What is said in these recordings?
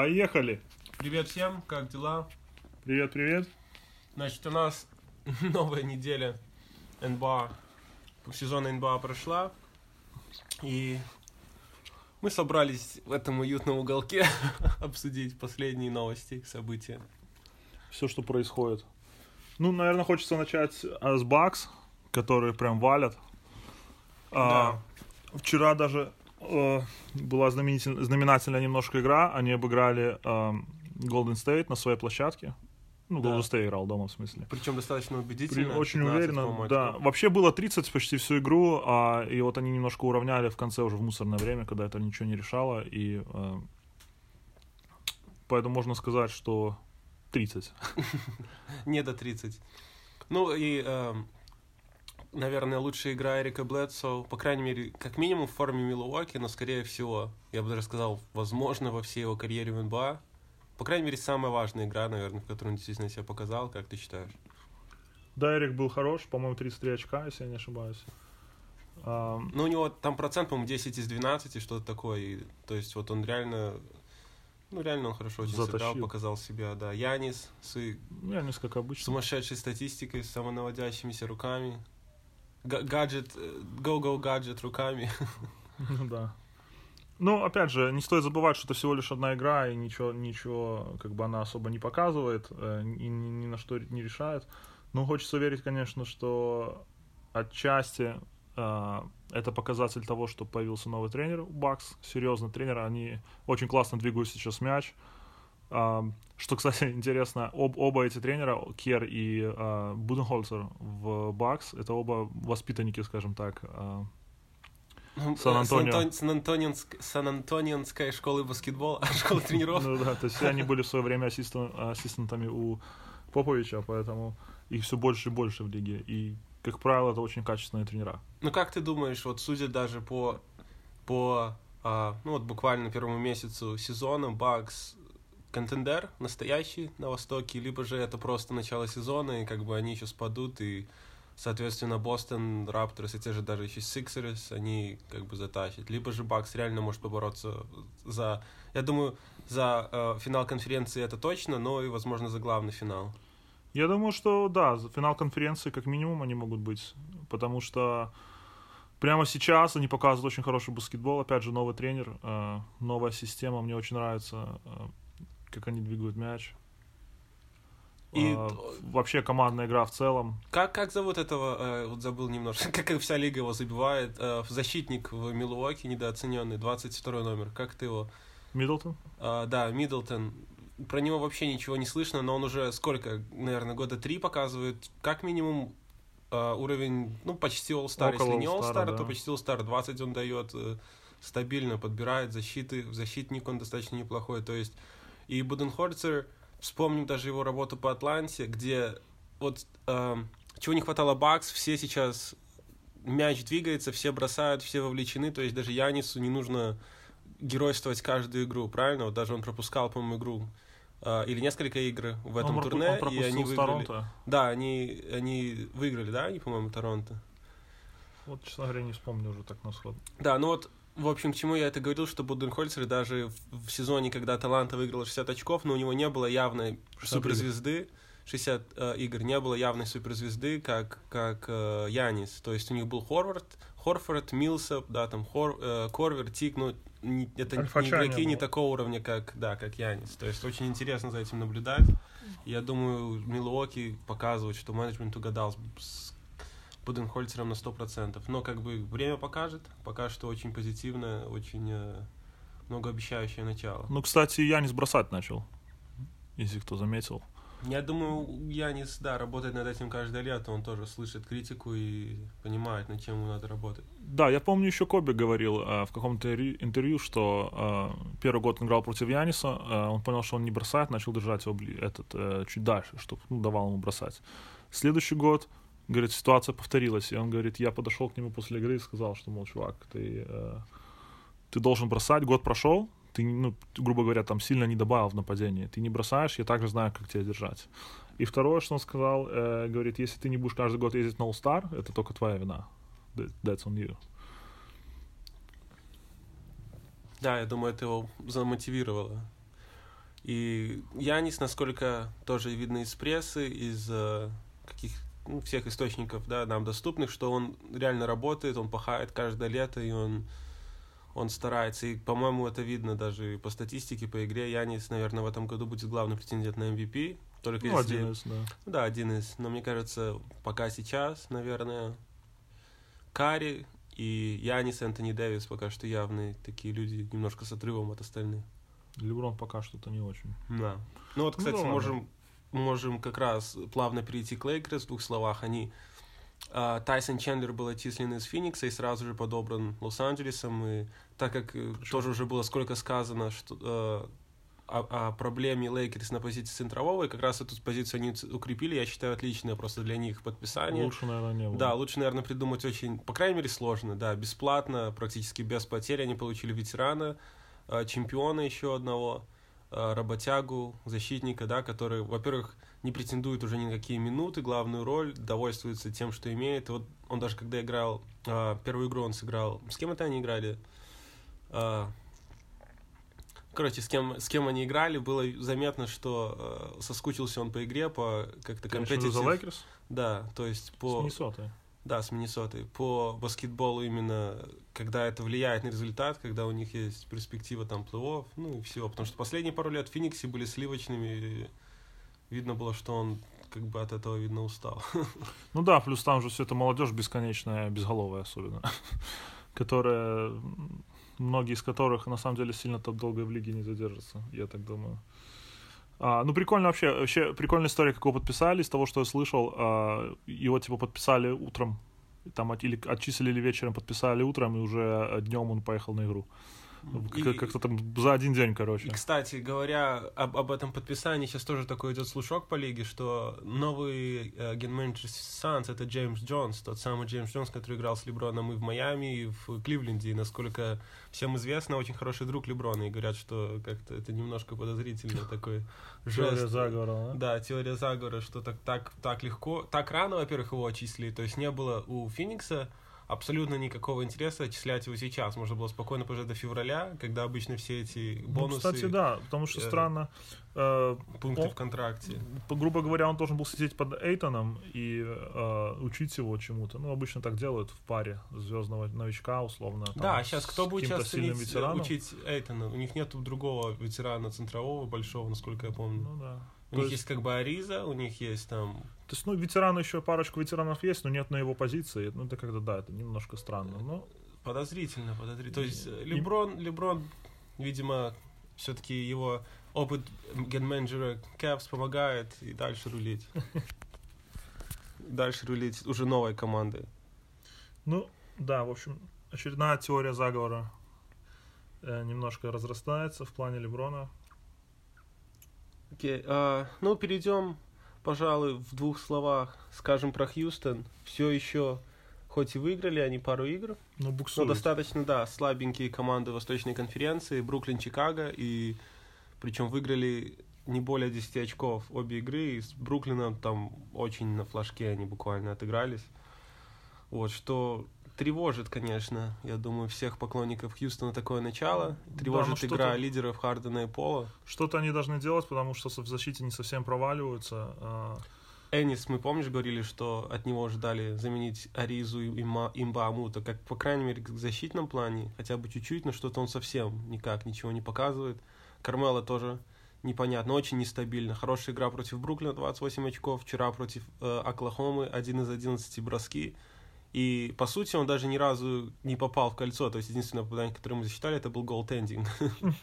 Поехали! Привет всем, как дела? Привет, привет. Значит, у нас новая неделя НБА, сезона НБА прошла, и мы собрались в этом уютном уголке обсудить последние новости, события. Все, что происходит. Ну, наверное, хочется начать а, с Бакс, которые прям валят. А, вчера даже э, была знаменитель- знаменательная немножко игра. Они обыграли эм, Golden State на своей площадке. Ну, Да. Golden State играл дома, в смысле. Причем достаточно При- убедительно. очень 15, уверенно, да. Вообще было 30 почти всю игру, а, и вот они немножко уравняли в конце уже в мусорное время, когда это ничего не решало, и э, поэтому можно сказать, что 30. Не до 30. Ну и, эм, наверное, лучшая игра Эрика Блэдсоу, по крайней мере, как минимум в форме Милуоки, но, скорее всего, я бы даже сказал, возможно, во всей его карьере в НБА. По крайней мере, самая важная игра, наверное, в которой он действительно себя показал, как ты считаешь? Да, Эрик был хорош, по-моему, 33 очка, если я не ошибаюсь. А, Ну, у него там процент, по-моему, 10 из 12, что-то такое. И, то есть, вот он реально... Ну, реально он хорошо очень сыграл, Затащил. показал себя, да. Янис с ну, я несколько обычно. сумасшедшей статистикой, с самонаводящимися руками. Га- Гаджет, э, go-go гаджет руками. Ну да. Ну, опять же, не стоит забывать, что это всего лишь одна игра, и ничего, ничего как бы она особо не показывает, э, и ни, ни на что не решает. Но хочется верить, конечно, что отчасти э, это показатель того, что появился новый тренер у Бакс, серьезный тренер, они очень классно двигают сейчас мяч. Что, кстати, интересно, об, оба эти тренера, Кер и а, Буденхольцер в Бакс, это оба воспитанники, скажем так, а, Сан-Антонио. Сан-Антон- Сан-Антонианск- Сан-Антонианская школа баскетбола, школа тренеров. Ну да, то есть они были в свое время ассистен- ассистентами у Поповича, поэтому их все больше и больше в лиге. И, как правило, это очень качественные тренера. Ну как ты думаешь, вот судя даже по, по а, ну вот буквально первому месяцу сезона, Бакс contender настоящий на Востоке, либо же это просто начало сезона, и как бы они еще спадут, и, соответственно, Бостон, Рапторс и те же даже еще Сиксерс, они как бы затащат. Либо же Бакс реально может побороться за, я думаю, за э, финал конференции это точно, но и, возможно, за главный финал. Я думаю, что да, за финал конференции как минимум они могут быть, потому что прямо сейчас они показывают очень хороший баскетбол. Опять же, новый тренер, э, новая система. Мне очень нравится, э, как они двигают мяч. И Э, вообще командная игра в целом. Как, как зовут этого, э, вот забыл немножко, как вся лига его забивает, э, защитник в Милуоке недооцененный, 22 номер, как ты его? Миддлтон? А, да, Миддлтон. Про него вообще ничего не слышно, но он уже сколько, наверное, года три показывает, как минимум э, уровень, ну, почти All-Star. Около Если не All-Star, да. то почти All-Star. 20 он дает, э, стабильно подбирает защиты, защитник он достаточно неплохой. То есть и Буденхольцер, вспомним даже его работу по Атланте, где вот эм, чего не хватало Бакс, все сейчас мяч двигается, все бросают, все вовлечены, то есть даже Янису не нужно геройствовать каждую игру, правильно? Вот даже он пропускал, по-моему, игру э, или несколько игр в этом он, турне, он и они выиграли. Торонто. Да, они, они выиграли, да, они, по-моему, Торонто. Вот, честно говоря, не вспомню уже так на сход. Да, ну вот, в общем, к чему я это говорил, что Буденхольцер даже в, в сезоне, когда Таланта выиграл 60 очков, но у него не было явной 60 суперзвезды, 60 э, игр, не было явной суперзвезды, как, как э, Янис. То есть у них был Хорвард, Хорфорд, Милсап, да, там Хор, э, Корвер, Тик, ну, не- это не Альфача не игроки не было. такого уровня, как, да, как Янис. То есть очень интересно за этим наблюдать. Я думаю, Милуоки показывает, что менеджмент угадал с Буденхольцером на 100%. Но как бы время покажет. Пока что очень позитивное, очень э, многообещающее начало. Ну, кстати, Янис бросать начал, если кто заметил. Я думаю, Янис, да, работает над этим каждое лето. Он тоже слышит критику и понимает, над чем ему надо работать. Да, я помню, еще Коби говорил э, в каком-то интервью, что э, первый год он играл против Яниса, э, он понял, что он не бросает, начал держать его этот, э, чуть дальше, чтобы ну, давал ему бросать. Следующий год, говорит, ситуация повторилась, и он говорит, я подошел к нему после игры и сказал, что, мол, чувак, ты, э, ты должен бросать, год прошел, ты, ну, грубо говоря, там сильно не добавил в нападении, ты не бросаешь, я также знаю, как тебя держать. И второе, что он сказал, э, говорит, если ты не будешь каждый год ездить на All-Star, это только твоя вина. That- That's on you. Да, я думаю, это его замотивировало. И Янис, насколько тоже видно из прессы, из э, каких ну, всех источников, да, нам доступных, что он реально работает, он пахает каждое лето, и он, он старается. И, по-моему, это видно даже по статистике, по игре. Янис, наверное, в этом году будет главный претендент на MVP. Только Ну, если... один из, да. Да, один из. Но мне кажется, пока сейчас, наверное, Кари и Янис, Энтони Дэвис пока что явные такие люди, немножко с отрывом от остальных. Леброн пока что-то не очень. Да. Ну вот, Ну, кстати, ладно. можем, можем как раз плавно перейти к Лейкерс в двух словах. Они а, Тайсон Чендлер был отчислен из Феникса и сразу же подобран Лос-Анджелесом. И так как э, Причем- тоже уже было сколько сказано что, э, о, о проблеме Лейкерс на позиции центрового, и как раз эту позицию они укрепили, я считаю, отличное просто для них подписание. Лучше, наверное, не было. Да, лучше, наверное, придумать очень, по крайней мере, сложно, да, бесплатно, практически без потерь они получили ветерана, э, чемпиона еще одного, работягу, защитника, да, который, во-первых, не претендует уже ни на какие минуты, главную роль, довольствуется тем, что имеет. И вот он даже когда играл, э, первую игру он сыграл, с кем это они играли? Э, Короче, с кем, с кем они играли, было заметно, что э, соскучился он по игре, по как-то компетитив. Да, то есть С по... Миннесотой. Да, с Миннесотой. По баскетболу именно, когда это влияет на результат, когда у них есть перспектива там плей-офф, ну и все. Потому что последние пару лет в были сливочными, и видно было, что он как бы от этого, видно, устал. Ну да, плюс там же все это молодежь бесконечная, безголовая особенно, которая, многие из которых на самом деле сильно так долго в лиге не задержатся, я так думаю. А, ну, прикольно вообще, вообще прикольная история, как его подписали, из того, что я слышал, а, его типа подписали утром, там от- или отчислили вечером, подписали утром, и уже днем он поехал на игру. И- Как- Как-то там за один день, И, короче. кстати, говоря об, об этом подписании, сейчас тоже такой идет слушок по лиге, что новый э, генменеджер Санс это Джеймс Джонс, тот самый Джеймс Джонс, который играл с Леброном и в Майами, и в Кливленде, и, насколько всем известно, очень хороший друг Леброна, и говорят, что как-то это немножко подозрительно такой Теория жест. заговора, да? Да, теория заговора, что так, так, так легко, так рано, во-первых, его отчислили, то есть не было у Феникса абсолютно никакого интереса отчислять его сейчас. Можно было спокойно пожать до февраля, когда обычно все эти Ну, бонусы, кстати, да, потому что э, странно. э, пункты он- в контракте. грубо говоря, он должен был сидеть под Эйтоном и э, учить его чему-то. Ну, обычно так делают в паре звездного новичка, условно. там, Да, сейчас кто будет сейчас ценить, э, ветераном. учить Эйтона? У них нет другого ветерана центрового большого, насколько я помню. Ну да. У них есть- есть как бы Ариза, у них есть там... То есть, ну, ветераны еще парочку ветеранов есть, но нет на его позиции. Ну, это как-то, да, это немножко странно. Но Подозрительно, подозрительно. То есть э, Леброн, Леброн, видимо, все-таки его опыт генменеджера Кэпс помогает и дальше рулить. Дальше рулить уже новой командой. Ну, да, в общем, очередная теория заговора э, немножко разрастается в плане Леброна. Окей, а, ну перейдем, пожалуй, в двух словах, скажем про Хьюстон. Все еще, хоть и выиграли они пару игр, Ну, но достаточно, да, слабенькие команды Восточной конференции, Бруклин, Чикаго, и причем выиграли не более 10 очков обе игры, и с Бруклином там очень на флажке они буквально отыгрались. Вот, что тревожит, конечно, я думаю, всех поклонников Хьюстона такое начало. Тревожит ну что-то- игра лидеров Хардена и Пола. Что-то они должны делать, потому что в защите не совсем проваливаются. а, Энис, мы, помнишь, говорили, что от него ждали заменить Аризу и Има- Имбаамута, как, по крайней мере, в защитном плане, хотя бы чуть-чуть, но что-то он совсем никак ничего не показывает. Кармела тоже непонятно, очень нестабильно. Хорошая игра против Бруклина, 28 очков, вчера против э, Оклахомы, 1 из 11 броски. И, по сути, он даже ни разу не попал в кольцо, то есть единственное попадание, которое мы засчитали, это был голтендинг.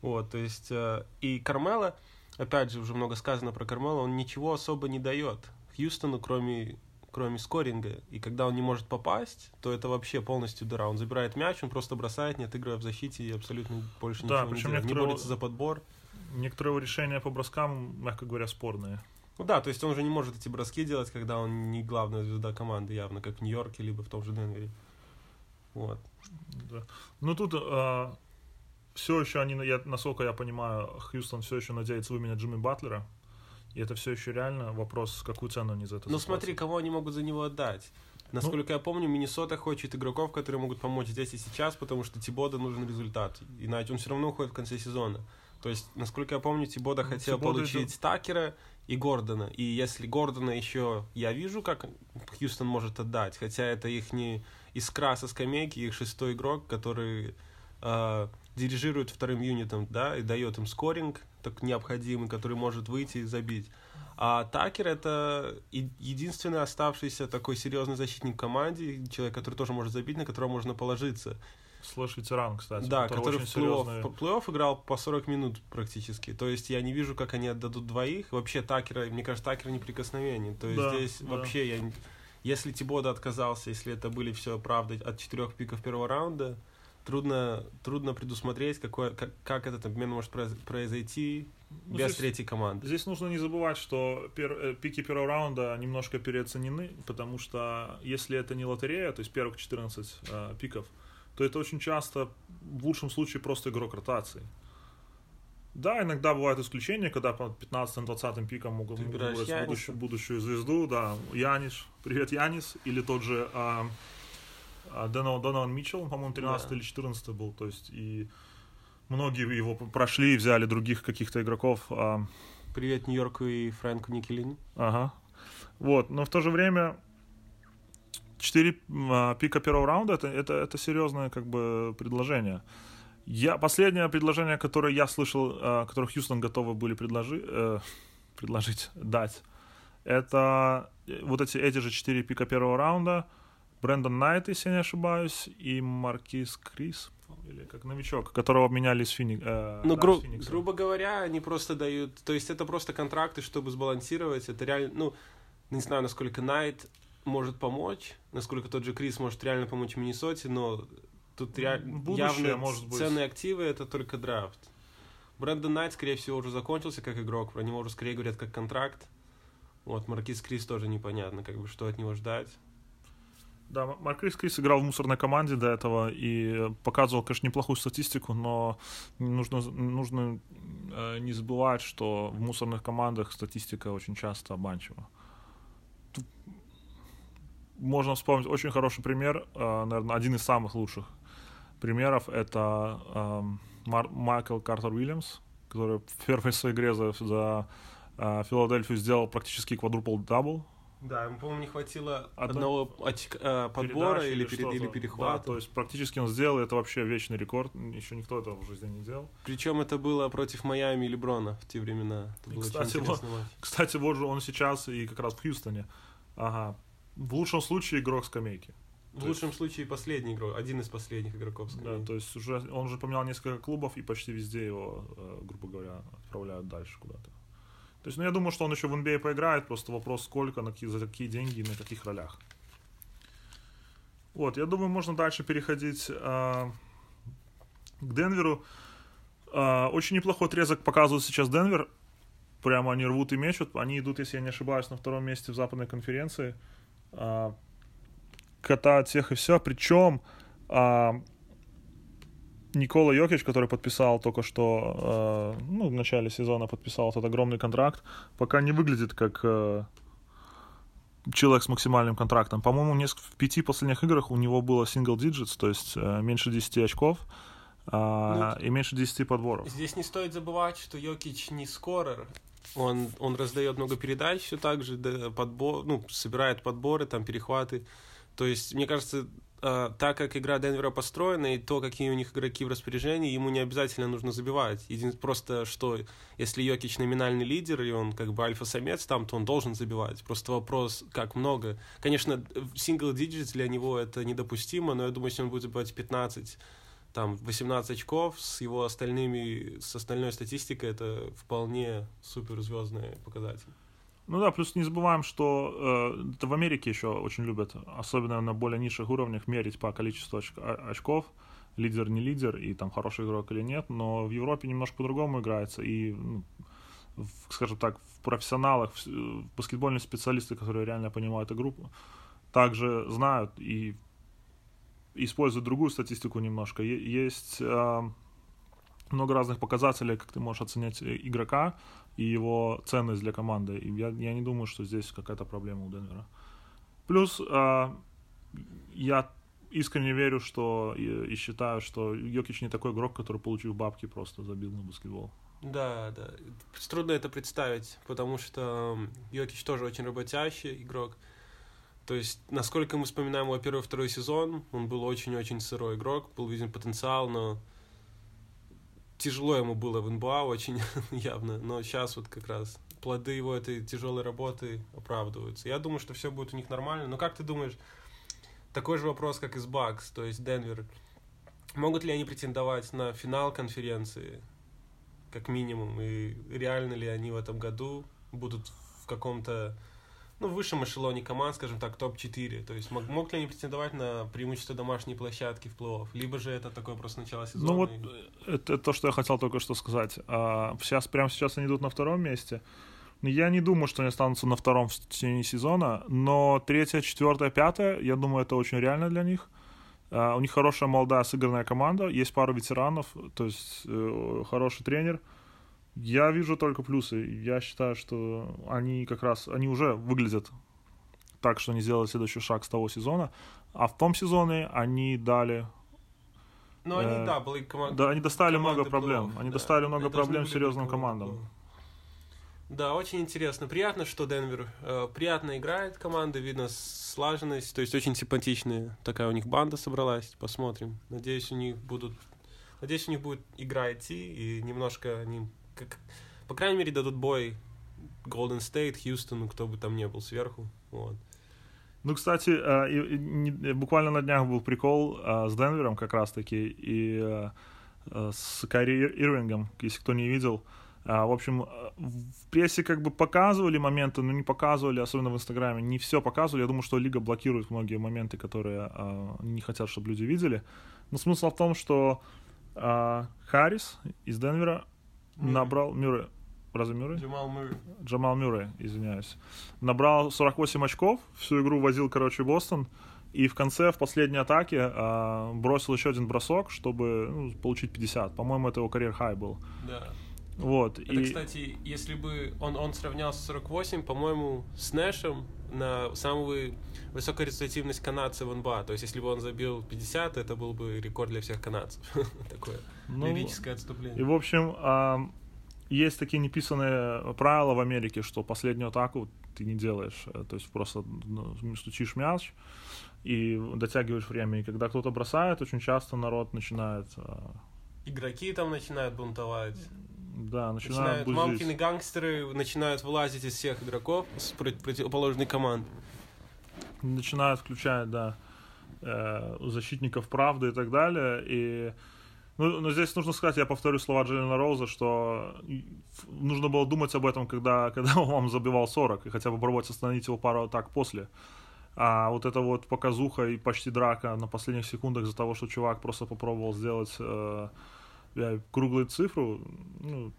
Вот, то есть, э, и Кармела, опять же, уже много сказано про Кармела, он ничего особо не дает Хьюстону, кроме, кроме скоринга. И когда он не может попасть, то это вообще полностью дыра. Он забирает мяч, он просто бросает, не отыгрывая в защите и абсолютно больше Да, ничего не делает. Не борется за подбор. Некоторые его решения по броскам, мягко говоря, спорные. Ну да, то есть он уже не может эти броски делать, когда он не главная звезда команды явно, как в Нью-Йорке, либо в том же Денвере. Вот. Да. Ну тут все еще они, я, насколько я понимаю, Хьюстон все еще надеется выменять Джимми Батлера. И это все еще реально вопрос, какую цену они за это Ну смотри, кого они могут за него отдать. Насколько я помню, Миннесота хочет игроков, которые могут помочь здесь и сейчас, потому что Тибода нужен результат. Иначе он все равно уходит в конце сезона. То есть, насколько я помню, Тибода Ну, хотел Тибода получить идет- Такера и Гордона. И если Гордона еще я вижу, как Хьюстон может отдать, хотя это их не искра со скамейки, их шестой игрок, который э, дирижирует вторым юнитом, да, и дает им скоринг так необходимый, который может выйти и забить. А Такер это единственный оставшийся такой серьезный защитник в команде, человек, который тоже может забить, на которого можно положиться. Слэш ветеран, кстати. Да, который очень в плей-офф, серьезный. играл по 40 минут практически. То есть я не вижу, как они отдадут двоих. Вообще Такера, мне кажется, Такер неприкосновенен. То есть Да, здесь да. вообще я... Если Тибода отказался, если это были все правда от четырех пиков первого раунда, трудно, трудно предусмотреть, какое, как, как этот обмен может произ- произойти Ну, без здесь- третьей команды. Здесь нужно не забывать, что пер- э, пики первого раунда немножко переоценены, потому что если это не лотерея, то есть первых 14 э, пиков, то это очень часто, в лучшем случае, просто игрок ротации. Да, иногда бывают исключения, когда по 15-20 пикам могут выбрать будущую, будущую звезду, да, Янис, привет, Янис, или тот же а, а, Донован, Донован Митчелл, по-моему, 13 Да. или 14 был, то есть и многие его прошли и взяли других каких-то игроков, а, Привет Нью-Йорку и Фрэнку Никелини. Ага. Вот, но в то же время 4 пика первого раунда это, это, это серьезное как бы предложение. Я, последнее предложение, которое я слышал, а, которое Хьюстон готовы были предложи, э, предложить, дать, это э, вот эти, эти же 4 пика первого раунда, Брэндон Найт, если я не ошибаюсь, и Маркис Крис, или как новичок, которого обменяли из Фини, э, Ну, да, гру- с грубо говоря, они просто дают... То есть это просто контракты, чтобы сбалансировать. Это реально... Ну, не знаю, насколько Найт может помочь, насколько тот же Крис может реально помочь Миннесоте, но тут реально явно может быть. ценные активы — это только драфт. Брэндон Найт, скорее всего, уже закончился как игрок, про него уже скорее говорят как контракт. Вот, Маркиз Крис тоже непонятно, как бы, что от него ждать. Да, Маркрис Крис играл в мусорной команде до этого и показывал, конечно, неплохую статистику, но нужно, нужно э, не забывать, что в мусорных командах статистика очень часто обманчива. Тут можно вспомнить очень хороший пример, э, наверное, один из самых лучших примеров, это эм, Мар- Майкл Картер Уильямс, который в первой своей игре за, за э, Филадельфию сделал практически quadruple-double, Да, ему, по-моему, не хватило Одно- одного очка- э, подбора передачи или, пере- что-то. или перехвата. Да, то есть практически он сделал, это вообще вечный рекорд, еще никто этого в жизни не делал. Причем это было против Майами и Леброна в те времена. Это И, кстати, матч. Кстати, вот же он сейчас и как раз в Хьюстоне. Ага. В лучшем случае игрок скамейки. В то лучшем случае последний игрок, один из последних игроков. Да, скорее. то есть уже он уже поменял несколько клубов, и почти везде его, э, грубо говоря, отправляют дальше куда-то. То есть, ну, я думаю, что он еще в NBA поиграет, просто вопрос, сколько, на какие, за какие деньги и на каких ролях. Вот, я думаю, можно дальше переходить а, к Денверу. А, очень неплохой отрезок показывает сейчас Денвер. Прямо они рвут и мечут. Они идут, если я не ошибаюсь, на втором месте в западной конференции. А, катают всех и все. Причем а, Никола Йокич, который подписал только что, э, ну, в начале сезона подписал этот огромный контракт, пока не выглядит как э, человек с максимальным контрактом. По-моему, в пяти последних играх у него было single digits, то есть э, меньше 10 очков а, и меньше 10 подборов. Здесь не стоит забывать, что Йокич не скорер. Он, он раздает много передач все так же, да, подбор, ну, собирает подборы, там, перехваты. То есть, мне кажется, э, так как игра Денвера построена и то, какие у них игроки в распоряжении, ему не обязательно нужно забивать. Един... Просто что, если Йокич номинальный лидер, и он как бы альфа-самец там, то он должен забивать. Просто вопрос, как много. Конечно, сингл digits для него это недопустимо, но я думаю, если он будет забивать 15 там 18 очков с его остальными, с остальной статистикой, это вполне суперзвездный показатель. Ну да, плюс не забываем, что э, это в Америке еще очень любят, особенно на более низших уровнях, мерить по количеству оч- очков, лидер не лидер, и там хороший игрок или нет, но в Европе немножко по-другому играется, и, ну, в, скажем так, в профессионалах, в, с- в баскетбольные специалисты, которые реально понимают игру, также знают и используют другую статистику немножко. Есть э, много разных показателей, как ты можешь оценять э, игрока и его ценность для команды. И я, я не думаю, что здесь какая-то проблема у Денвера. Плюс э, я искренне верю, что и, и считаю, что Йокич не такой игрок, который, получив бабки, просто забил на баскетбол. Да, да. Трудно это представить, потому что Йокич тоже очень работящий игрок. То есть, насколько мы вспоминаем его первый второй сезон, он был очень-очень сырой игрок, был виден потенциал, но тяжело ему было в НБА очень явно. Но сейчас вот как раз плоды его этой тяжелой работы оправдываются. Я думаю, что все будет у них нормально. Но как ты думаешь, такой же вопрос, как и с Бакс, то есть Денвер, могут ли они претендовать на финал конференции, как минимум, и реально ли они в этом году будут в каком-то ну, в высшем эшелоне команд, скажем так, топ-4. То есть мог, мог ли они претендовать на преимущество домашней площадки в плей-офф? Либо же это такое просто начало сезона? Ну вот, и... это то, что я хотел только что сказать. А, сейчас, прямо сейчас они идут на втором месте. Я не думаю, что они останутся на втором в течение сезона, но третье, четвертое, пятое, я думаю, это очень реально для них. Uh, у них хорошая молодая сыгранная команда, есть пару ветеранов, то есть uh, хороший тренер. Я вижу только плюсы. Я считаю, что они как раз, они уже выглядят так, что они сделали следующий шаг с того сезона. А в том сезоне они дали ну, они, э, да, были команд... Да, они достали много проблем. Они да. достали много они проблем серьезным командам. Да, очень интересно. Приятно, что Денвер э, приятно играет команда, видно слаженность, то есть очень симпатичная такая у них банда собралась. Посмотрим. Надеюсь, у них будут, надеюсь, у них будет игра идти и немножко они как, по крайней мере, дадут бой Golden State, Хьюстону, кто бы там ни был сверху. Вот. Ну, кстати, э, буквально на днях был прикол э, с Денвером как раз-таки и э, с Кайри Ирвингом, если кто не видел. В общем, в прессе как бы показывали моменты, но не показывали, особенно в Инстаграме, не все показывали. Я думаю, что Лига блокирует многие моменты, которые не хотят, чтобы люди видели. Но смысл в том, что Харрис из Денвера набрал Мюррей. Разве Мюррей? Джамал Мюррей. Джамал Мюррей, извиняюсь. Набрал 48 очков, всю игру возил, короче, Бостон. И в конце, в последней атаке, а, бросил еще один бросок, чтобы ну, получить 50. По-моему, это его карьер-хай был. Да. Вот. Это, и... кстати, если бы он, он сравнялся с 48, по-моему, с Нэшем на самую высокую результативность канадцев в НБА. То есть, если бы он забил 50, это был бы рекорд для всех канадцев. Такое ну, лирическое отступление. И, в общем, а, есть такие неписанные правила в Америке, что последнюю атаку ты не делаешь. Э, то есть, просто ну, стучишь мяч и дотягиваешь время. И когда кто-то бросает, очень часто народ начинает... А, Игроки там начинают бунтовать. Да, начинают, начинают мамкины гангстеры начинают вылазить из всех игроков с противоположной команды. Начинают включать, да, э, защитников правды и так далее. И ну, но здесь нужно сказать, я повторю слова Джиллина Роуза, что нужно было думать об этом, когда, когда он вам забивал 40, и хотя бы пробовать остановить его пару атак после. А вот эта вот показуха и почти драка на последних секундах из-за того, что чувак просто попробовал сделать э, круглую цифру, ну,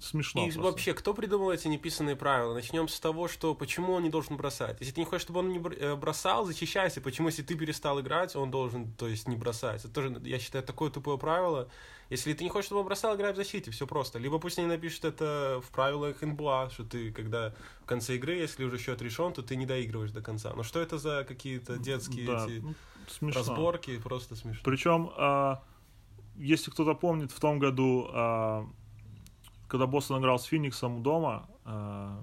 смешно. И просто. вообще, кто придумал эти неписанные правила? Начнем с того, что почему он не должен бросать. Если ты не хочешь, чтобы он не э, бросал, защищайся. Почему, если ты перестал играть, он должен, то есть, не бросать? Это тоже, я считаю, такое тупое правило. Если ты не хочешь, чтобы он бросал, играй в защите, все просто. Либо пусть они напишут это в правилах НБА, что ты, когда в конце игры, если уже счет решен, то ты не доигрываешь до конца. Но что это за какие-то детские да, эти ну, смешно. разборки? Просто смешно. Причем... А если кто-то помнит, в том году, э, когда Бостон играл с Фениксом дома, э,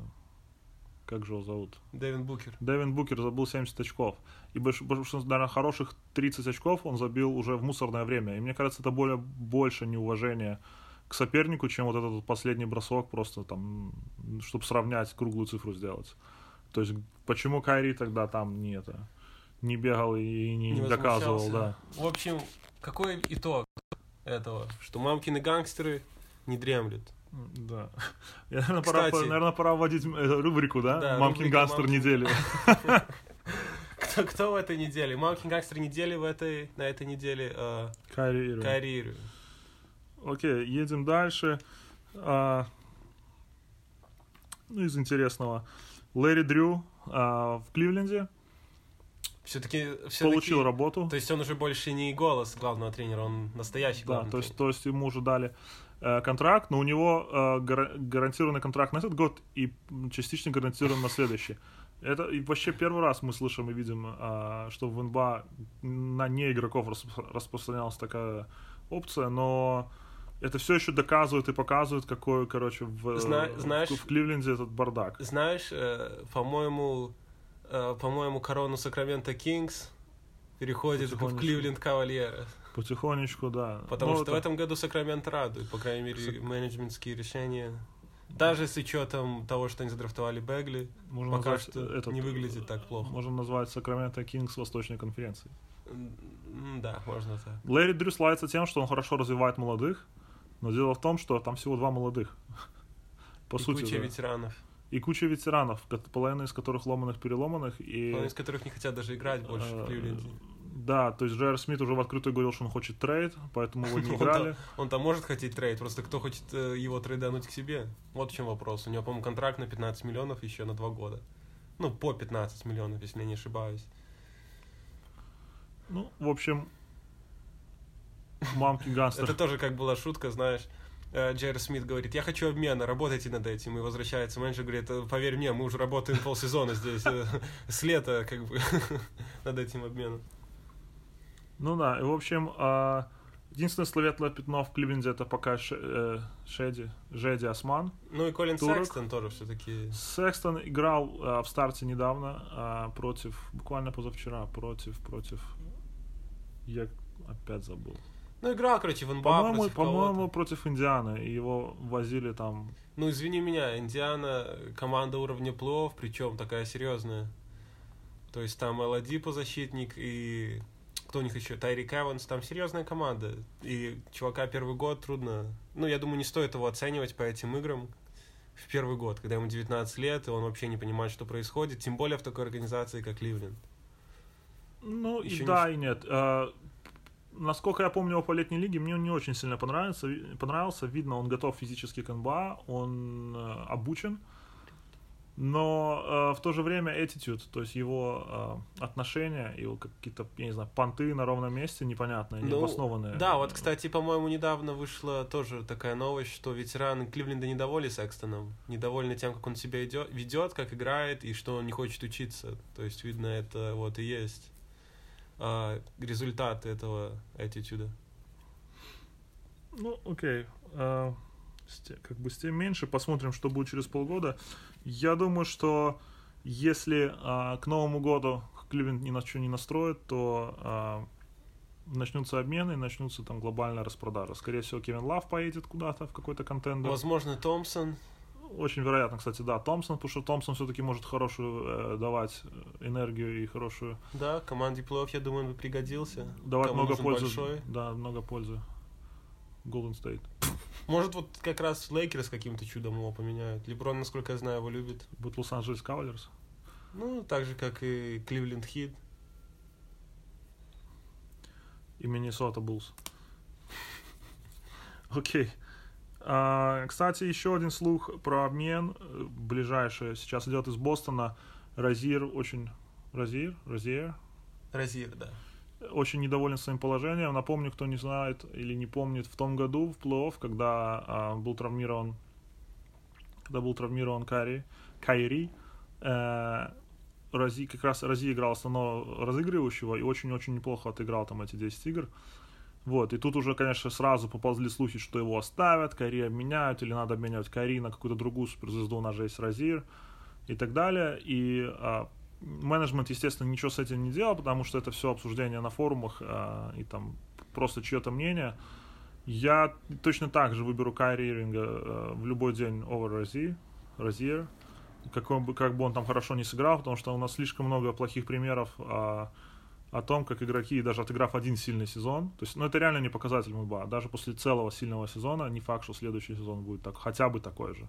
как же его зовут? Дэвин Букер. Дэвин Букер забыл 70 очков. И, большинство, наверное, хороших 30 очков он забил уже в мусорное время. И мне кажется, это более, больше неуважение к сопернику, чем вот этот последний бросок, просто там, чтобы сравнять, круглую цифру сделать. То есть, почему Кайри тогда там не это не бегал и не, не доказывал, да. В общем, какой итог? этого, что мамкины гангстеры не дремлют. Да. Я, наверное, Кстати, пора, наверное, пора вводить э, рубрику, да? да Мамкин гангстер недели. Кто, кто в этой неделе? Мамкин гангстер недели в этой, на этой неделе? Э, Кайри Кайри Окей, едем дальше. А, ну, из интересного. Лэри Дрю а, в Кливленде все-таки все получил работу. То есть он уже больше не голос главного тренера, он настоящий главный да, то есть, то есть ему уже дали контракт, но у него э, гар- гарантированный контракт на этот год и частично гарантирован на следующий. Это и вообще первый раз мы слышим и видим, э, что в НБА на не игроков распро- распространялась такая опция, но это все еще доказывает и показывает, какой, короче, в, Зна- знаешь- в Кливленде этот бардак. Знаешь, э, по-моему, э, по-моему, корону Сакраменто Кингс переходит в. Кливленд Кавальера. Потихонечку, да. Потому Ну, что в это- этом году Сакраменто радует, по крайней мере, Сак- менеджментские решения. Даже с учетом того, что они задрафтовали Бегли, можно пока назвать что этот, не выглядит так плохо. Можно назвать Сакраменто Кингс Восточной конференции. Да, можно так. Лэри Дрю славится тем, что он хорошо развивает молодых, но дело в том, что там всего два молодых. По И сути, куча да. ветеранов, И куча ветеранов, половина из которых ломаных-переломанных. И, половина из которых не хотят даже играть больше в э, Кливленде. Да, то есть Джей Ар Смит уже в открытую говорил, что он хочет трейд, поэтому его не играли. Он там может хотеть трейд, просто кто хочет э, его трейдануть к себе? Вот в чем вопрос. У него, по-моему, контракт на 15 миллионов еще на два года. Ну, по 15 миллионов, если я не ошибаюсь. Ну, в общем, мамки гангстер. Это тоже как была шутка, знаешь. Э, Джерри Смит говорит, я хочу обмена, работайте над этим. И возвращается менеджер, говорит, «Э, поверь мне, мы уже работаем полсезона здесь. э, С лета, как бы, над этим обменом. Ну да, и в общем, а, единственное светлое пятно в Кливленде это пока э, Шеди, Жеди Осман. Ну и Колин Турок. Секстон тоже все-таки. Секстон играл а, в старте недавно а, против, буквально позавчера, против, против, я опять забыл. Ну, играл, короче, в НБА По-моему, против по-моему, против Индианы, и его возили там Ну, извини меня, Индиана команда уровня плей причем такая серьезная. То есть там Эладипо защитник и кто у них еще? Тайрик Эванс, там серьезная команда. И чувака первый год трудно... Ну, я думаю, не стоит его оценивать по этим играм в первый год, когда ему 19 лет, и он вообще не понимает, что происходит, тем более в такой организации, как Ливленд. Ну, и Ещё не да, и нет. А, насколько я помню его по летней лиге, мне он не очень сильно понравился. Ви- понравился. Видно, он готов физически к НБА, он э, обучен. Но э, в то же время attitude, то есть его э, отношения, его какие-то, я не знаю, понты на ровном месте непонятные, Ну, необоснованные. Да, вот, кстати, по-моему, недавно вышла тоже такая новость, что ветераны Кливленда недовольны Секстоном, недовольны тем, как он себя идет, ведет, как играет, и что он не хочет учиться. То есть, видно, это вот и есть а, результаты этого attitude. Ну, окей. С те- как бы с тем меньше. Посмотрим, что будет через полгода. Я думаю, что если а, к Новому году Кливленд ни на что не настроит, то а, начнутся обмены, начнутся там глобальная распродажа. Скорее всего, Кевин Лав поедет куда-то в какой-то контендер. Возможно, Томпсон. Очень вероятно, кстати, да, Томпсон, потому что Томпсон все-таки может хорошую э, давать энергию и хорошую Да, команде. Плей я думаю, он бы пригодился. давать Кому много пользы. большой. Да, много пользы. Golden State. Может, вот как раз Лейкерс каким-то чудом его поменяют. Леброн, насколько я знаю, его любит. Будет Лос-Анджелес Кавалерс. Ну, так же, как и Кливленд Хит. и Миннесота Буллс. Окей. А, кстати, еще один слух про обмен э, ближайший. Сейчас идет из Бостона. Розир очень... Розир? Розир? Розир, да. Очень недоволен своим положением. Напомню, кто не знает или не помнит, в том году в плей-офф, когда а, был травмирован когда был травмирован Кайри, Кайри э, Рози, как раз Рози играл основного разыгрывающего и очень-очень неплохо отыграл там эти 10 игр. Вот, и тут уже, конечно, сразу поползли слухи, что его оставят, Кайри обменяют, или надо обменять Кайри на какую-то другую суперзвезду, у нас же есть Розир и так далее. И а, менеджмент, естественно, ничего с этим не делал, потому что это все обсуждение на форумах а, и там просто чье-то мнение. Я точно так же выберу Кайри Ирвинга э, в любой день over Рози, Розир, какой бы, как бы он там хорошо не сыграл, потому что у нас слишком много плохих примеров а, о том, как игроки, даже отыграв один сильный сезон, то есть, ну, это реально не показатель МБА, даже после целого сильного сезона, не факт, что следующий сезон будет так, хотя бы такой же.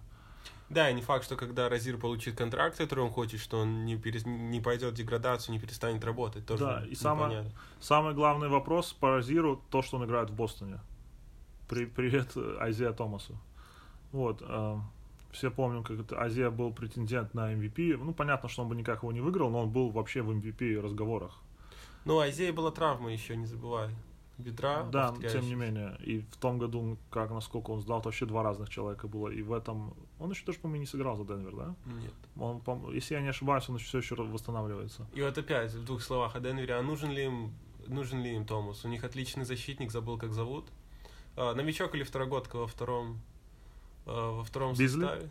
Да, и не факт, что когда Розир получит контракт, который он хочет, что он не, перес... не пойдет в деградацию, не перестанет работать. Тоже Да, и самое-. Самый главный вопрос по Розиру, то, что он играет в Бостоне. При, привет э, Айзея Томасу. Вот, э, все помним, как это Азия был претендент на MVP. Ну, понятно, что он бы никак его не выиграл, но он был вообще в MVP разговорах. Ну, Айзея была травма еще, не забывай. Бедра. Да, тем не менее. И в том году, как насколько он сдал, то вообще два разных человека было. И в этом... Он еще даже, по-моему, не сыграл за Денвер, да? Нет. Он, по- если я не ошибаюсь, он все еще восстанавливается. И вот опять, в двух словах о Денвере. А нужен ли им, нужен ли им Томас? У них отличный защитник, забыл, как зовут. А, новичок или второгодка во втором, а, во втором Бизли? составе.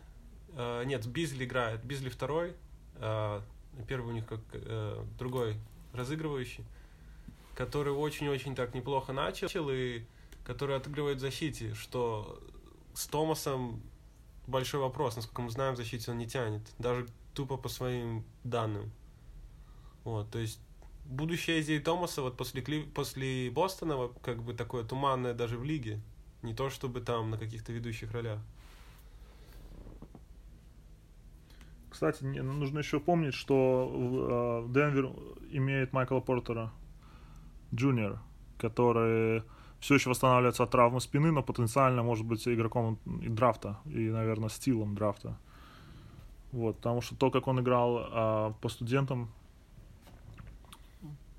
А, нет, Бизли играет. Бизли второй. а, Первый у них как э, другой разыгрывающий, который очень-очень так неплохо начал и который отыгрывает в защите, что с Томасом большой вопрос. Насколько мы знаем, в защите он не тянет. Даже тупо по своим данным. Вот, то есть будущее Эзи Томаса вот после, Кли- после Бостона как бы такое туманное даже в лиге. Не то чтобы там на каких-то ведущих ролях. Кстати, нужно еще помнить, что э, Денвер имеет Майкла Портера Джуниор, который все еще восстанавливается от травмы спины, но потенциально может быть игроком и драфта, и, наверное, стилом драфта. Вот, потому что то, как он играл а, по студентам,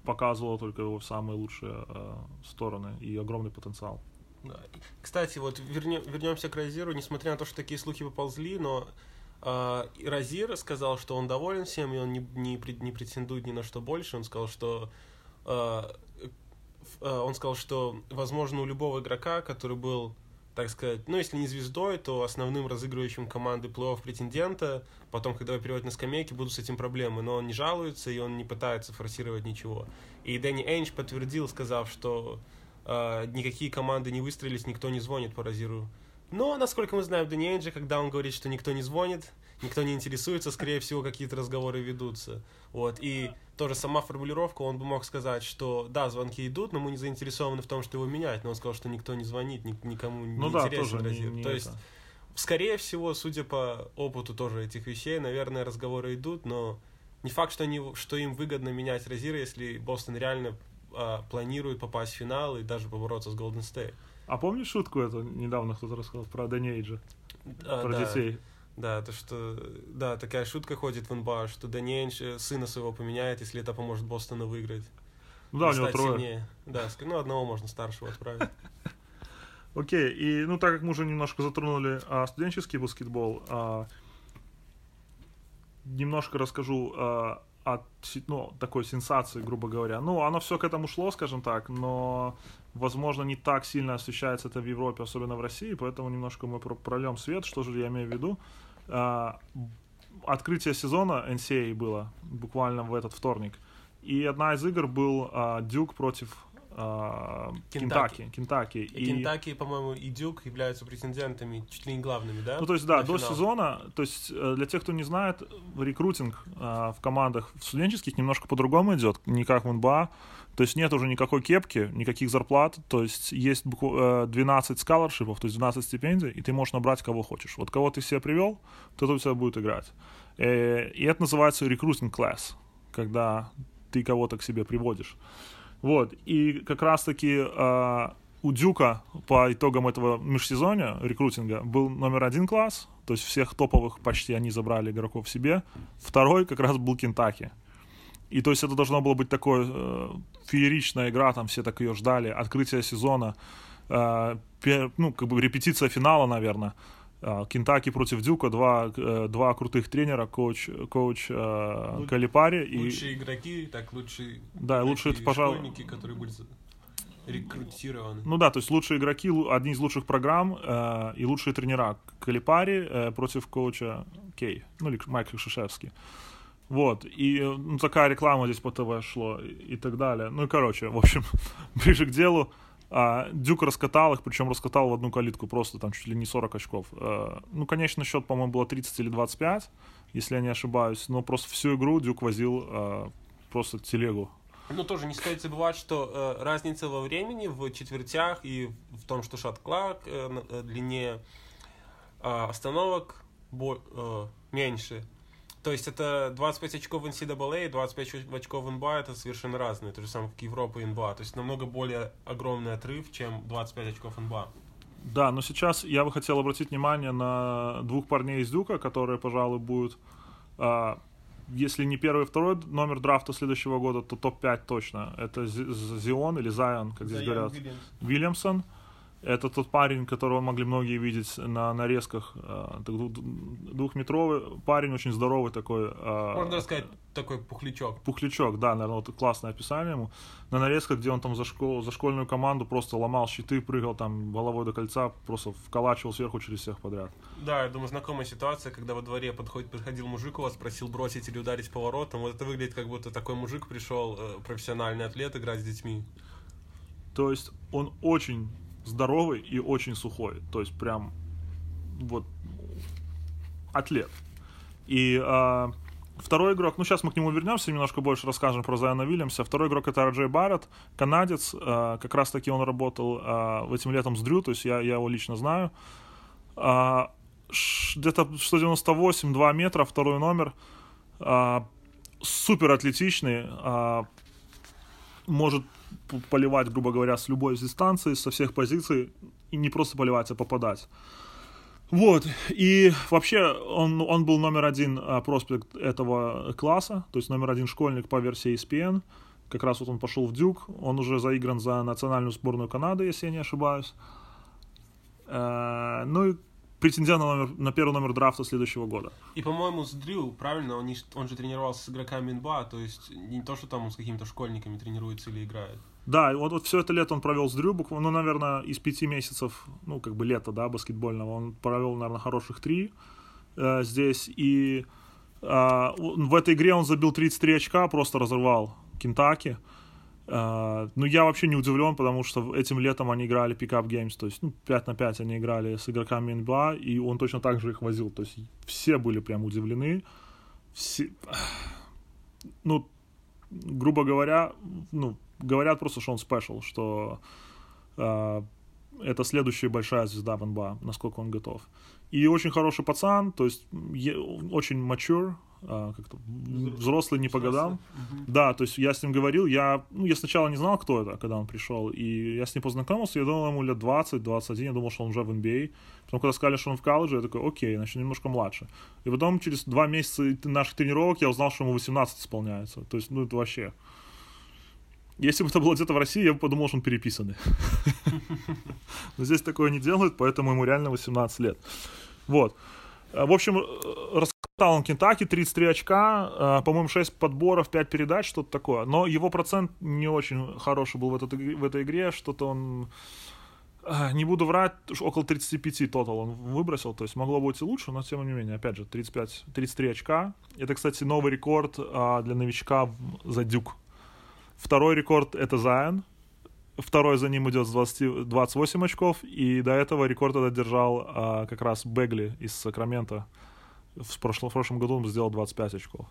показывало только его самые лучшие а, стороны и огромный потенциал. Да. Кстати, вот вернем, вернемся к Розиру, несмотря на то, что такие слухи поползли, но э, Розир сказал, что он доволен всем, и он не, не, не претендует ни на что больше. Он сказал, что э, э, он сказал, что возможно у любого игрока, который был, так сказать, ну если не звездой, то основным разыгрывающим команды плей-офф претендента, потом, когда его переводят на скамейке, будут с этим проблемы. Но он не жалуется, и он не пытается форсировать ничего. И Дэнни Эйнч подтвердил, сказав, что э, никакие команды не выстрелились, никто не звонит по Розиру. Но, насколько мы знаем Дэнни когда он говорит, что никто не звонит, никто не интересуется, скорее всего, какие-то разговоры ведутся. Вот. И тоже сама формулировка, он бы мог сказать, что да, звонки идут, но мы не заинтересованы в том, что его менять. Но он сказал, что никто не звонит, ни- никому не Ну да, интересен тоже не- не То это. есть, скорее всего, судя по опыту тоже этих вещей, наверное, разговоры идут, но не факт, что, они, что им выгодно менять Розира, если Бостон реально а, планирует попасть в финал и даже побороться с Голден Стейт. А помнишь шутку эту? Недавно кто-то рассказал про Дэнни Эйджа, А, про да. детей. Да, то что, да, такая шутка ходит в НБА, что Эйнш э, сына своего поменяет, если это поможет Бостону выиграть. Ну да, у него трое. сильнее. Да, ну одного можно старшего отправить. Окей, и ну так как мы уже немножко затронули а, студенческий баскетбол, а, немножко расскажу а, о си- ну, такой сенсации, грубо говоря. Ну, оно все к этому шло, скажем так, но, возможно, не так сильно освещается это в Европе, особенно в России, поэтому немножко мы про- прольем свет, что же я имею в виду. А, открытие сезона NCAA было буквально в этот вторник, и одна из игр был а, Дюк против а, Кентаки. Кентаки. Кентаки. И Кентаки, по-моему, и Дюк являются претендентами чуть ли не главными, да? Ну, то есть, да, на до финал? сезона, то есть, э, для тех, кто не знает, рекрутинг э, в командах в студенческих немножко по-другому идет, не как в НБА. То есть нет уже никакой кепки, никаких зарплат, то есть есть букв- э, 12 скалоршипов, то есть 12 стипендий, и ты можешь набрать кого хочешь. Вот кого ты себе привел, тот у тебя будет играть. Э, И это называется рекрутинг класс, когда ты кого-то к себе приводишь. Вот, и как раз-таки э, у Дюка по итогам этого межсезонья рекрутинга был номер один класс, то есть всех топовых почти они забрали игроков себе. Второй как раз был Кентаки. И то есть это должно было быть такое э, фееричная игра, там все так ее ждали, открытие сезона, э, пе- ну, как бы репетиция финала, наверное. Э, Кентаки против Дюка, два, э, два крутых тренера, коуч, коуч э, Лу- Калипари и Лучшие игроки, так лучшие Да, лучшие пожалуй- школьники, которые были рекрутированы. Ну да, то есть лучшие игроки, одни из лучших программ э, и лучшие тренера. Калипари э, против коуча Кей, ну или Майк Шишевский. Вот, и ну, такая реклама здесь по ТВ шло и, и так далее. Ну и короче, в общем, ближе к делу. А, Дюк раскатал их, причем раскатал в одну калитку, просто там чуть ли не 40 очков. Э, ну, конечно, счет, по-моему, было 30 или 25, если я не ошибаюсь, но просто всю игру Дюк возил э, просто телегу. Ну, тоже не стоит забывать, что э, разница во времени в четвертях и в том, что шат-клак на- э, длиннее, остановок меньше. То есть это 25 очков в NCAA и 25 оч- очков в НБА это совершенно разные, то же самое, как Европа и НБА. То есть намного более огромный отрыв, чем 25 очков НБА. Да, но сейчас я бы хотел обратить внимание на двух парней из Дюка, которые, пожалуй, будут, а, если не первый, второй номер драфта следующего года, то топ-5 точно. Это Зион или Зайон, как здесь говорят. Вильямсон. Это тот парень, которого могли многие видеть на нарезках. Э, двухметровый парень, очень здоровый такой. Э, Можно сказать, такой пухлячок. Пухлячок, да, наверное, вот классное описание ему. На нарезках, где он там за, школ, за школьную команду просто ломал щиты, прыгал там головой до кольца, просто вколачивал сверху через всех подряд. Да, я думаю, знакомая ситуация, когда во дворе подходит, подходил мужик у вас, просил бросить или ударить поворотом. Вот это выглядит, как будто такой мужик пришел, э, профессиональный атлет, играть с детьми. То есть он очень здоровый и очень сухой. То есть прям вот атлет. И э, второй игрок, ну сейчас мы к нему вернемся, немножко больше расскажем про Зайона Вильямса. Второй игрок это Арджей Барретт, канадец. Э, как раз таки он работал э, этим летом с Дрю, то есть я, я его лично знаю. Э, где-то 198, 2 метра, второй номер. Э, супер атлетичный. Э, может поливать, грубо говоря, с любой дистанции, со всех позиций, и не просто поливать, а попадать. Вот, и вообще он, он был номер один а, проспект этого класса, то есть номер один школьник по версии ESPN, как раз вот он пошел в Дюк, он уже заигран за национальную сборную Канады, если я не ошибаюсь. Э, ну и претендент на, номер, на первый номер драфта следующего года. И, по-моему, с Дрю, правильно, он, не, он же тренировался с игроками НБА, то есть не то, что там он с какими-то школьниками тренируется или играет. Да, вот, вот все это лето он провел с Дрю, буквально, ну, наверное, из пяти месяцев, ну, как бы лето, да, баскетбольного, он провел, наверное, хороших три э, здесь, и э, в этой игре он забил 33 очка, просто разорвал Кентаки. Ну, я вообще не удивлен, потому что этим летом они играли пикап геймс, то есть, ну, 5 на 5 они играли с игроками НБА, и он точно так же их возил, то есть, все были прям удивлены, все, ну, грубо говоря, ну, говорят просто, что он спешл, что uh, это следующая большая звезда в НБА, насколько он готов. И очень хороший пацан, то есть, очень mature, а, как-то взрослый не по годам. Угу. Да, то есть я с ним говорил, я, ну, я сначала не знал, кто это, когда он пришел, и я с ним познакомился, я думал, ему лет 20-21, я думал, что он уже в NBA. Потом, когда сказали, что он в колледже, я такой, окей, значит, немножко младше. И потом, через два месяца наших тренировок, я узнал, что ему 18 исполняется. То есть, ну, это вообще... Если бы это было где-то в России, я бы подумал, что он переписанный. Но здесь такое не делают, поэтому ему реально 18 лет. Вот. Э, в общем, э, он Кентаки, 33 очка, э, по-моему, 6 подборов, 5 передач, что-то такое. Но его процент не очень хороший был в, этот, в этой игре, что-то он... Не буду врать, около 35 тотал он выбросил, то есть могло быть и лучше, но тем не менее, опять же, 35, 33 очка. Это, кстати, новый рекорд для новичка за Дюк. Второй рекорд это Зайн, Второй за ним идет с 20, 28 очков, и до этого рекорд этот держал как раз Бегли из Сакрамента. В прошлом, в прошлом году он сделал 25 очков.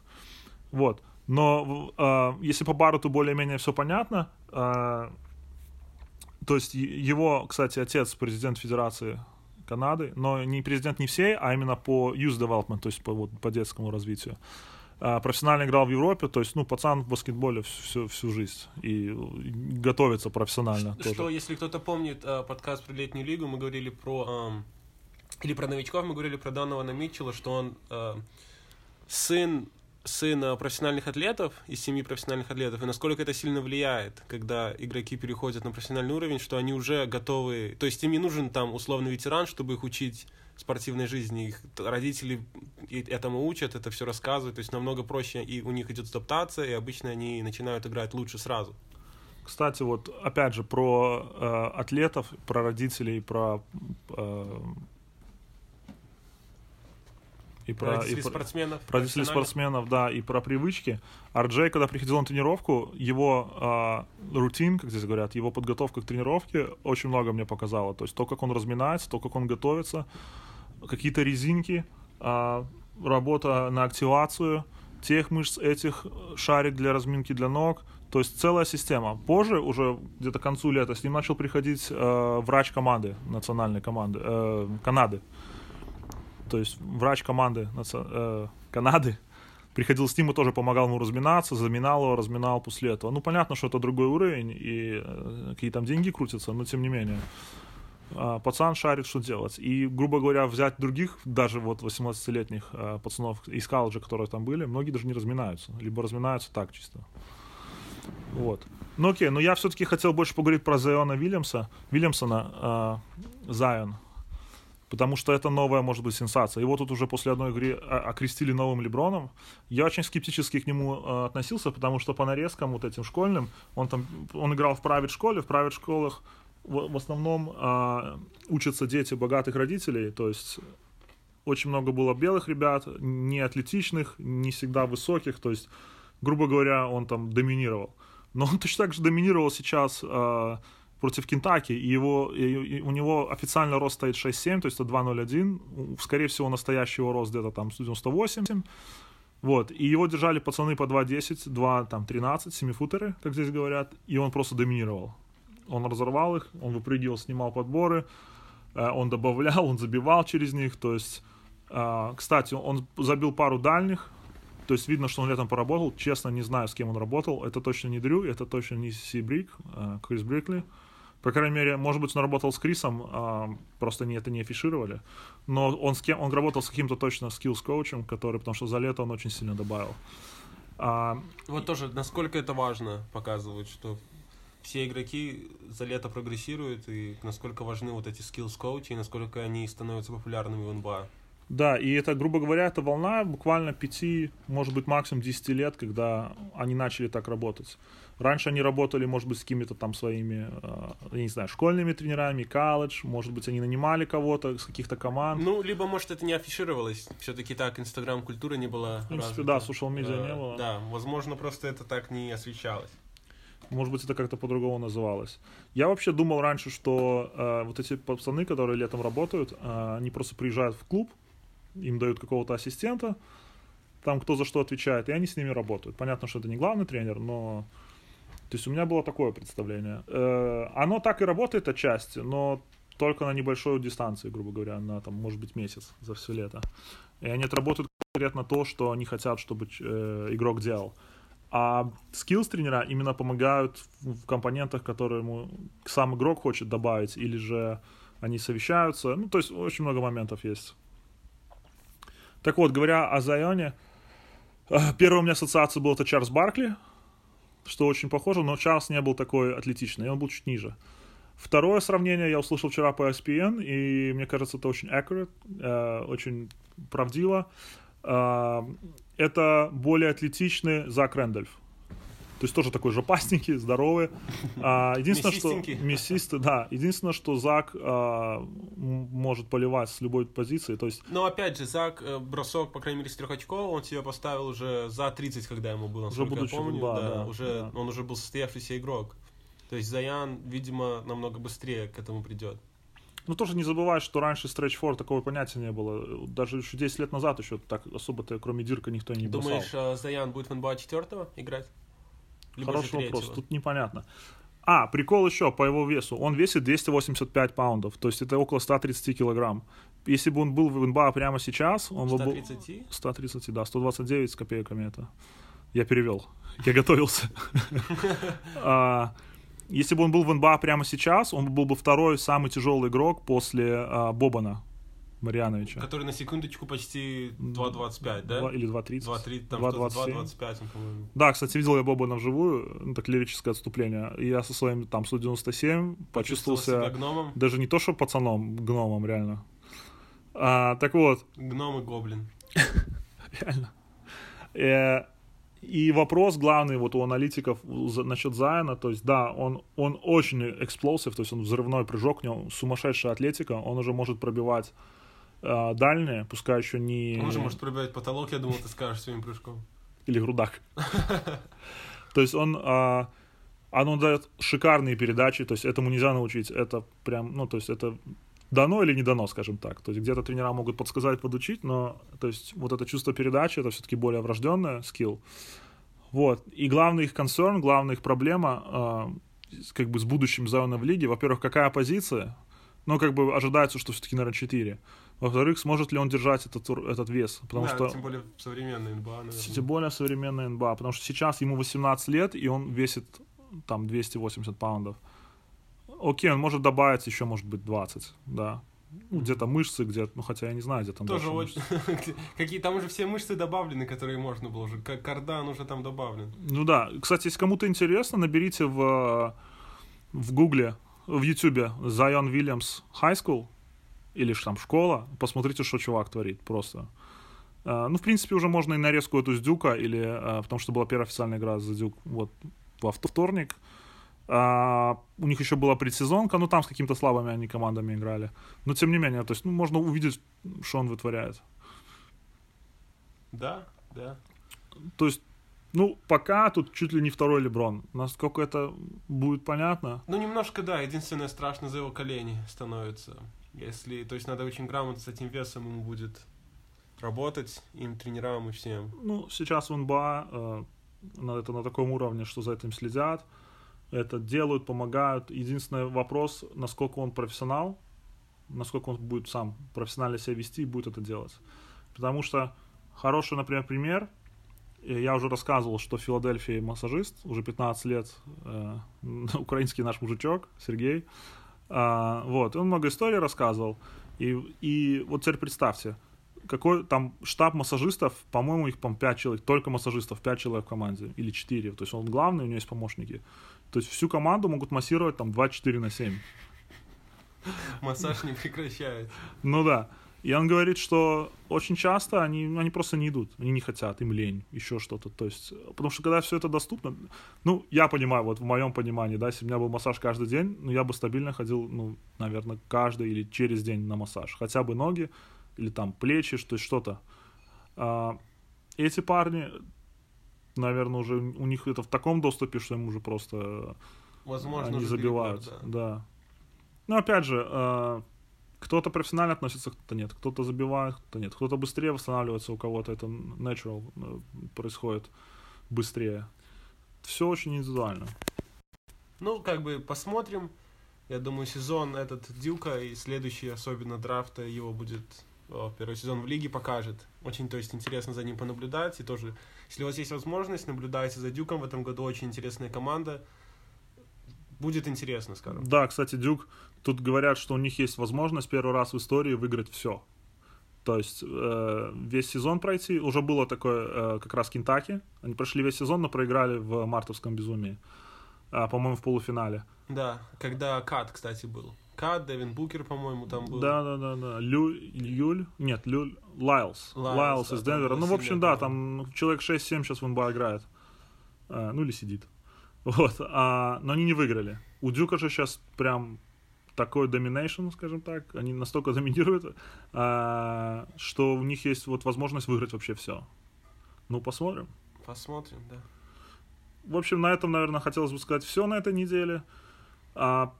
Вот. Но а, если по Баррету более-менее все понятно, а, то есть его, кстати, отец президент Федерации Канады, но не президент не всей, а именно по youth development, то есть по, вот, по детскому развитию. А, профессионально играл в Европе, то есть, ну, пацан в баскетболе всю, всю жизнь и готовится профессионально. Что, тоже. если кто-то помнит э, подкаст про летнюю лигу, мы говорили про э, или про новичков, мы говорили про Донована Митчелла, что он э, сын сын профессиональных атлетов из семьи профессиональных атлетов, и насколько это сильно влияет, когда игроки переходят на профессиональный уровень, что они уже готовы, то есть им не нужен там условный ветеран, чтобы их учить спортивной жизни. Их родители этому учат, это все рассказывают, то есть намного проще, и у них идет адаптация, и обычно они начинают играть лучше сразу. Кстати, вот опять же про э, атлетов, про родителей, про э, и про, и спортсменов. Про родителей спортсменов, да, и про привычки. Арджей, когда приходил на тренировку, его э, рутин, как здесь говорят, его подготовка к тренировке очень много мне показала. То есть то, как он разминается, то, как он готовится, какие-то резинки, а, работа на активацию тех мышц, этих шарик для разминки для ног, то есть целая система. Позже, уже где-то к концу лета, с ним начал приходить э, врач команды, национальной команды, э, Канады. То есть врач команды э, Канады приходил с ним и тоже помогал ему разминаться, заминал его, разминал после этого. Ну, понятно, что это другой уровень, и э, какие там деньги крутятся, но тем не менее. А, пацан шарит, что делать. И, грубо говоря, взять других, даже вот 18-летних а, пацанов из колледжа, которые там были, многие даже не разминаются. Либо разминаются так чисто. Вот. Ну окей, но я все-таки хотел больше поговорить про Зайона Вильямса, Вильямсона, э, Зайон. Потому что это новая, может быть, сенсация. Его тут уже после одной игры окрестили новым Леброном. Я очень скептически к нему э, относился, потому что по нарезкам вот этим школьным, он там, он играл в правит школе, в правит школах в, основном э, учатся дети богатых родителей, то есть очень много было белых ребят, не атлетичных, не всегда высоких, то есть, грубо говоря, он там доминировал. Но он точно так же доминировал сейчас э, против Кентаки, и, его, и, у него официально рост стоит 6,7, то есть это 2,01, скорее всего, настоящий его рост где-то там 98, вот, и его держали пацаны по 2,10, 2, там, 13, 7-футеры, как здесь говорят, и он просто доминировал. Он разорвал их, он выпрыгивал, снимал подборы, э, он добавлял, он забивал через них, то есть, э, кстати, он забил пару дальних, то есть видно, что он летом поработал. Честно, не знаю, с кем он работал. Это точно не Дрю, это точно не Си Брик, э, Крис Брикли. По крайней мере, может быть, он работал с Крисом, а, просто не, это не афишировали. Но он, с кем, он работал с каким-то точно скиллс-коучем, который, потому что за лето он очень сильно добавил. А, вот тоже, насколько это важно показывать, что все игроки за лето прогрессируют, и насколько важны вот эти скиллс-коучи, и насколько они становятся популярными в НБА. Да, и это, грубо говоря, это волна буквально пяти, может быть, максимум 10 лет, когда они начали так работать. Раньше они работали, может быть, с какими-то там своими, э, я не знаю, школьными тренерами, колледж, может быть, они нанимали кого-то с каких-то команд. Ну, либо, может, это не афишировалось. Все-таки так инстаграм-культура не была В принципе, развита. да, social медиа э, не было. Да, возможно, просто это так не освещалось. Может быть, это как-то по-другому называлось. Я вообще думал раньше, что э, вот эти пацаны, которые летом работают, э, они просто приезжают в клуб, им дают какого-то ассистента, там кто за что отвечает, и они с ними работают. Понятно, что это не главный тренер, но то есть у меня было такое представление. Э, оно так и работает отчасти, но только на небольшой дистанции, грубо говоря, на там, может быть, месяц за все лето. И они отработают конкретно то, что они хотят, чтобы э, игрок делал. А skills тренера именно помогают в компонентах, которые ему сам игрок хочет добавить, или же они совещаются. Ну, то есть очень много моментов есть. Так вот, говоря о Зайоне, э, первая у меня ассоциация была это Чарльз Баркли, что очень похоже, но Чарльз не был такой атлетичный, он был чуть ниже. Второе сравнение я услышал вчера по ESPN, и мне кажется, это очень accurate, э, очень правдиво. Э, это более атлетичный Зак Рэндольф. То есть тоже такой жопастенький, здоровый. А, единственное, что... Мясистый, да. Единственное, что Зак а, может поливать с любой позиции. То есть... Но опять же, Зак э, бросок, по крайней мере, с трех очков, он себя поставил уже за 30, когда ему было, уже будучи, я помню. Да, да, уже, да. Он уже был состоявшийся игрок. То есть Заян, видимо, намного быстрее к этому придет. Ну, тоже не забывай, что раньше стретч фор такого понятия не было. Даже еще 10 лет назад еще так особо-то, кроме Дирка, никто не бросал. Думаешь, э, Заян будет в НБА 4 играть? Либо Хороший вопрос, тут непонятно. А, прикол еще по его весу. Он весит 285 паундов, то есть это около 130 килограмм. Если бы он был в НБА прямо сейчас, он 130? бы был... 130? да, 129 с копейками это. Я перевел, я готовился. А, если бы он был в НБА прямо сейчас, он был бы второй самый тяжелый игрок после а, Бобана. Марьяновича. Который на секундочку почти 2.25, да? 2, или 2.30. 2.30, там 2.25, по-моему. Да, кстати, видел я Боба на вживую, ну, так лирическое отступление. И я со своим там 197 почувствовал себя гномом? даже не то, что пацаном, гномом, реально. А, так вот. Гном и гоблин. реально. Э, и вопрос главный вот у аналитиков насчет Зайна, то есть да, он, он очень эксплосив, то есть он взрывной прыжок, у него сумасшедшая атлетика, он уже может пробивать э, дальние, пускай еще не... Он же может пробивать потолок, я думал, ты скажешь своим прыжком. Или грудак. То есть он... А, оно дает шикарные передачи, то есть этому нельзя научить, это прям, ну, то есть это дано или не дано, скажем так. То есть где-то тренера могут подсказать, подучить, но то есть вот это чувство передачи, это все-таки более врожденное скилл. Вот. И главный их концерн, главная их проблема э, как бы с будущим зоной в лиге, во-первых, какая позиция, ну, как бы ожидается, что все-таки, наверное, 4. Во-вторых, сможет ли он держать этот, этот вес? Потому да, что, тем более современный НБА, наверное. Тем более современный НБА, потому что сейчас ему 18 лет, и он весит там 280 паундов. Окей, он может добавить еще, может быть, 20, да. Ну, где-то мышцы, где ну, хотя я не знаю, где там Тоже очень... Какие там уже все мышцы добавлены, которые можно было уже. Как кардан уже там добавлен. Ну да. Кстати, если кому-то интересно, наберите в, в Гугле, в Ютубе Zion Williams High School или там школа, посмотрите, что чувак творит просто. А, ну, в принципе, уже можно и нарезку эту с Дюка, или, а, потому что была первая официальная игра за Дюк вот во вторник. А, у них еще была предсезонка, ну там с какими-то слабыми они командами играли. Но тем не менее, то есть, ну, можно увидеть, что он вытворяет. Да, да. То есть, ну, пока тут чуть ли не второй Леброн. Насколько это будет понятно? Ну, немножко, да. Единственное, страшно за его колени становится. Если, то есть, надо очень грамотно с этим весом ему будет работать, им, тренерам и всем. Ну, сейчас в НБА э, это на таком уровне, что за этим следят это делают, помогают. Единственный вопрос, насколько он профессионал, насколько он будет сам профессионально себя вести и будет это делать. Потому что хороший, например, пример, я уже рассказывал, что в Филадельфии массажист, уже 15 лет, э, украинский наш мужичок, Сергей, э, вот, он много историй рассказывал, и, и вот теперь представьте, какой там штаб массажистов, по-моему, их, по 5 человек, только массажистов, 5 человек в команде, или 4, то есть он главный, у него есть помощники. То есть всю команду могут массировать там 24 на 7. Массаж не прекращает. Ну да. И он говорит, что очень часто они, они просто не идут, они не хотят, им лень, еще что-то. То есть, потому что когда все это доступно, ну, я понимаю, вот в моем понимании, да, если у меня был массаж каждый день, ну, я бы стабильно ходил, ну, наверное, каждый или через день на массаж. Хотя бы ноги или там плечи, то есть что-то. А, эти парни, наверное, уже у них это в таком доступе, что им уже просто Возможно, они забивают. да. да. Но опять же, э, кто-то профессионально относится, кто-то нет. Кто-то забивает, кто-то нет. Кто-то быстрее восстанавливается, у кого-то это natural э, происходит быстрее. Все очень индивидуально. Ну, как бы посмотрим. Я думаю, сезон этот Дюка и следующий, особенно драфта, его будет о, первый сезон в лиге покажет. Очень, то есть, интересно за ним понаблюдать. И тоже если у вас есть возможность, наблюдайте за Дюком. В этом году очень интересная команда. Будет интересно, скажем. Да, кстати, Дюк, тут говорят, что у них есть возможность первый раз в истории выиграть все. То есть э, весь сезон пройти. Уже было такое э, как раз Кентаки. Они прошли весь сезон, но проиграли в мартовском безумии. Э, по-моему, в полуфинале. Да, когда Кат, кстати, был. Кат, Дэвин Букер, по-моему, там был. Да, да, да, да. Лю, Юль, нет, Люль, Лайлс. Лайлс, из Денвера. Ну, в общем, да, там человек 6-7 сейчас в НБА играет. А, ну, или сидит. Вот. А, но они не выиграли. У Дюка же сейчас прям такой domination, скажем так, они настолько доминируют, а, что у них есть вот возможность выиграть вообще все. Ну, посмотрим. Посмотрим, да. В общем, на этом, наверное, хотелось бы сказать все на этой неделе. А,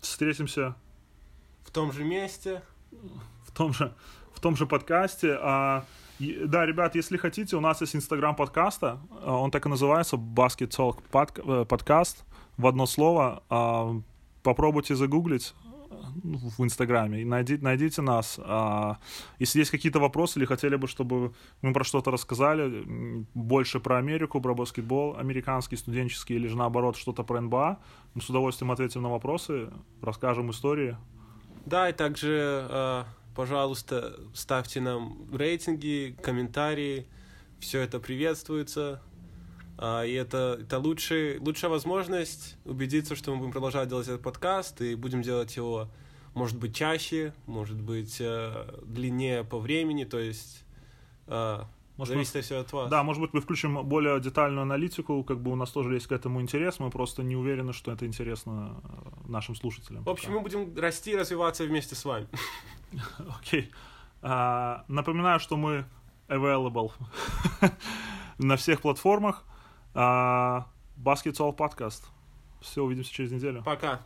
встретимся в том же месте, в том же, в том же подкасте. А, да, ребят, если хотите, у нас есть инстаграм подкаста, а, он так и называется, Basket Talk э, подкаст, в одно слово. А, попробуйте загуглить, в Инстаграме. Найдите, найдите нас. А, если есть какие-то вопросы или хотели бы, чтобы мы про что-то рассказали, больше про Америку, про баскетбол, американский, студенческий, или же наоборот что-то про НБА, мы с удовольствием ответим на вопросы, расскажем истории. Да, и также, э, пожалуйста, ставьте нам рейтинги, комментарии. Все это приветствуется. А, и это, это лучший, лучшая возможность убедиться, что мы будем продолжать делать этот подкаст, и будем делать его, может быть, чаще, может быть, э, длиннее по времени, то есть э, может, зависит мы, все от вас. Да, может быть, мы включим более детальную аналитику, как бы у нас тоже есть к этому интерес, мы просто не уверены, что это интересно э, нашим слушателям. В общем, пока. мы будем расти и развиваться вместе с вами. Окей. Uh, напоминаю, что мы available на всех платформах. А, Basketball подкаст. Все, увидимся через неделю. Пока.